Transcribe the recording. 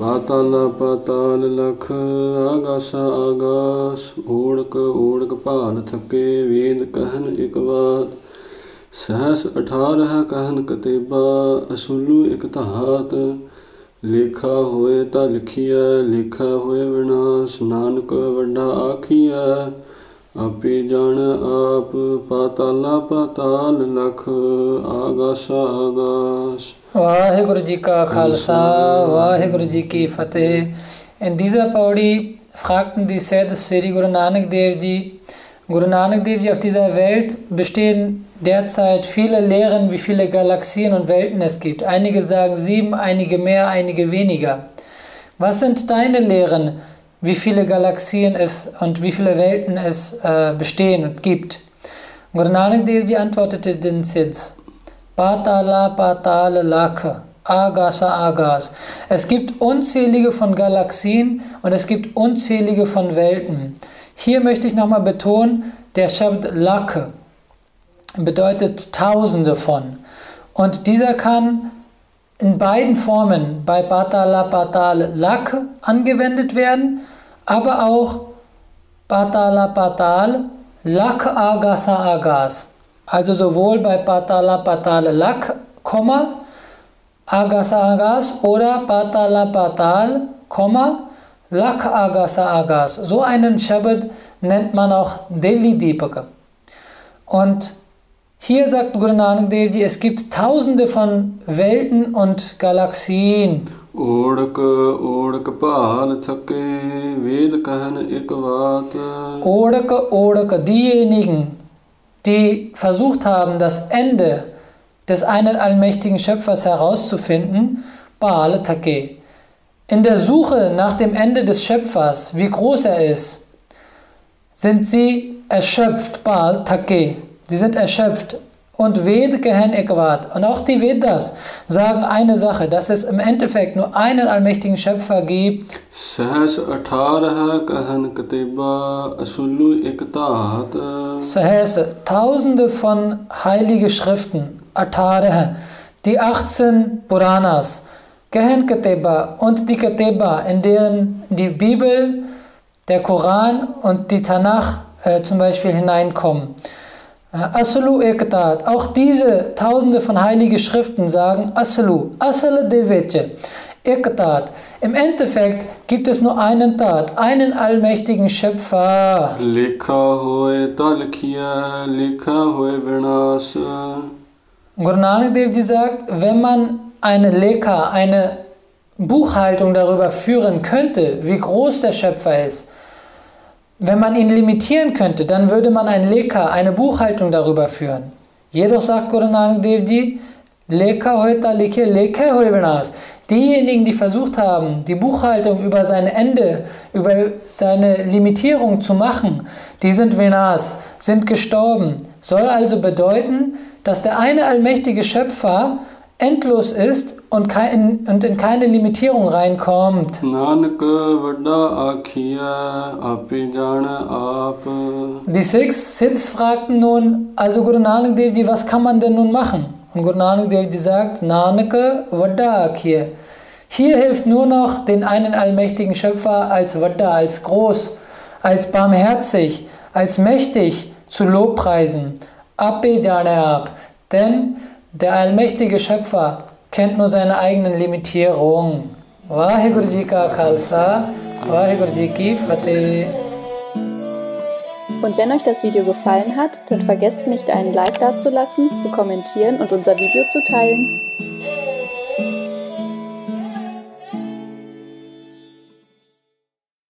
ਪਾਤਾਲ ਪਾਤਾਲ ਲਖ, ਆਗਾਸ ਆਗਾਸ ਓੜਕ ਓੜਕ ਭਾਲ ਥਕੇ, ਵੇਦ ਕਹਿਨ ਇਕ ਬਾਤ ਸਹਸ 18 ਕਹਿਨ ਕਤੇਬਾ, ਅਸੂਲੂ ਇਕ ਧਾਤ, ਲੇਖਾ ਹੋਏ ਤਾਂ ਲਿਖੀਐ, ਲੇਖਾ ਹੋਏ ਵਿਨਾਸ਼, ਨਾਨਕ ਵੱਡਾ ਆਖੀਐ ਆਪੇ ਜਾਣ ਆਪ ਪਾਤਾਲਾ ਪਾਤਾਲ ਲਖ ਆਗਾਸ ਆਗਾਸ ਵਾਹਿਗੁਰੂ ji ka Khalsa, Waheguru ji ki Fateh. In dieser Paudi fragten die Sed Sri Guru Nanak Dev Ji, Guru Nanak Dev Ji, auf dieser Welt bestehen derzeit viele Lehren, wie viele Galaxien und Welten es gibt. Einige sagen sieben, einige mehr, einige weniger. Was sind deine Lehren, Wie viele Galaxien es und wie viele Welten es äh, bestehen und gibt? Guru Nanak Dev antwortete den Sids, Patala Patal Lakha, Agasa Agas. Es gibt unzählige von Galaxien und es gibt unzählige von Welten. Hier möchte ich nochmal betonen, der Shabd Lakhe bedeutet Tausende von. Und dieser kann in beiden Formen bei Patala Patal Lakhe angewendet werden, aber auch Patala Patal Lak Agasa Agas. Also sowohl bei Patala Patal Lak, Agasa Agas oder Patala Patal, Lak Agasa Agas. So einen Shabbat nennt man auch Delhi Deepaka. Und hier sagt Guru Nanak Dev Ji, es gibt tausende von Welten und Galaxien. ਓੜਕ ਓੜਕ ਭਾਲ ਥਕੇ ਵੇਦ ਕਹਿਨ ਇਕ ਬਾਤ Odak, Odak, diejenigen, die versucht haben, das Ende des einen allmächtigen Schöpfers herauszufinden, Baal Take. In der Suche nach dem Ende des Schöpfers, wie groß er ist, sind sie erschöpft, Baal Take. Sie sind erschöpft. Und Ved gehen Ekwat Und auch die Vedas sagen eine Sache, dass es im Endeffekt nur einen allmächtigen Schöpfer gibt. Sahas Atharaha kahan Kateba asulu ektat. Sahas, tausende von heiligen Schriften, 18, die 18 Puranas, Gehen Kateba und die Kateba, in denen die Bibel, der Koran und die Tanach äh, zum Beispiel hineinkommen. Aslu Ektat. Auch diese tausende von heiligen Schriften sagen Aslu. Asle Deveche. Ektat. Im Endeffekt gibt es nur einen Tat, einen allmächtigen Schöpfer. Guru Nanak Dev sagt, wenn man eine Leka, eine Buchhaltung darüber führen könnte, wie groß der Schöpfer ist, wenn man ihn limitieren könnte, dann würde man ein Leka, eine Buchhaltung darüber führen. Jedoch sagt Guru Nanak Dev Ji, Leka hoita likhe Leka hoy vinas. Diejenigen, die versucht haben, die Buchhaltung über sein Ende, über seine Limitierung zu machen, die sind Venas, sind gestorben. Soll also bedeuten, dass der eine allmächtige Schöpfer endlos ist und, kein, und in keine Limitierung reinkommt. Die Sikhs, Sikhs fragten nun, also Guru Nanak Dev was kann man denn nun machen? Und Guru Nanak Dev sagt, Nanak Vadda Akhya. Hier hilft nur noch, den einen allmächtigen Schöpfer als Vadda, als groß, als barmherzig, als mächtig zu lobpreisen. Ab. Denn der allmächtige Schöpfer kennt nur seine eigenen Limitierungen. Vaheguru Ji ka Khalsa, Vaheguru Ji ki Fateh. Und wenn euch das Video gefallen hat, dann vergesst nicht einen Like dazulassen, zu kommentieren und unser Video zu teilen.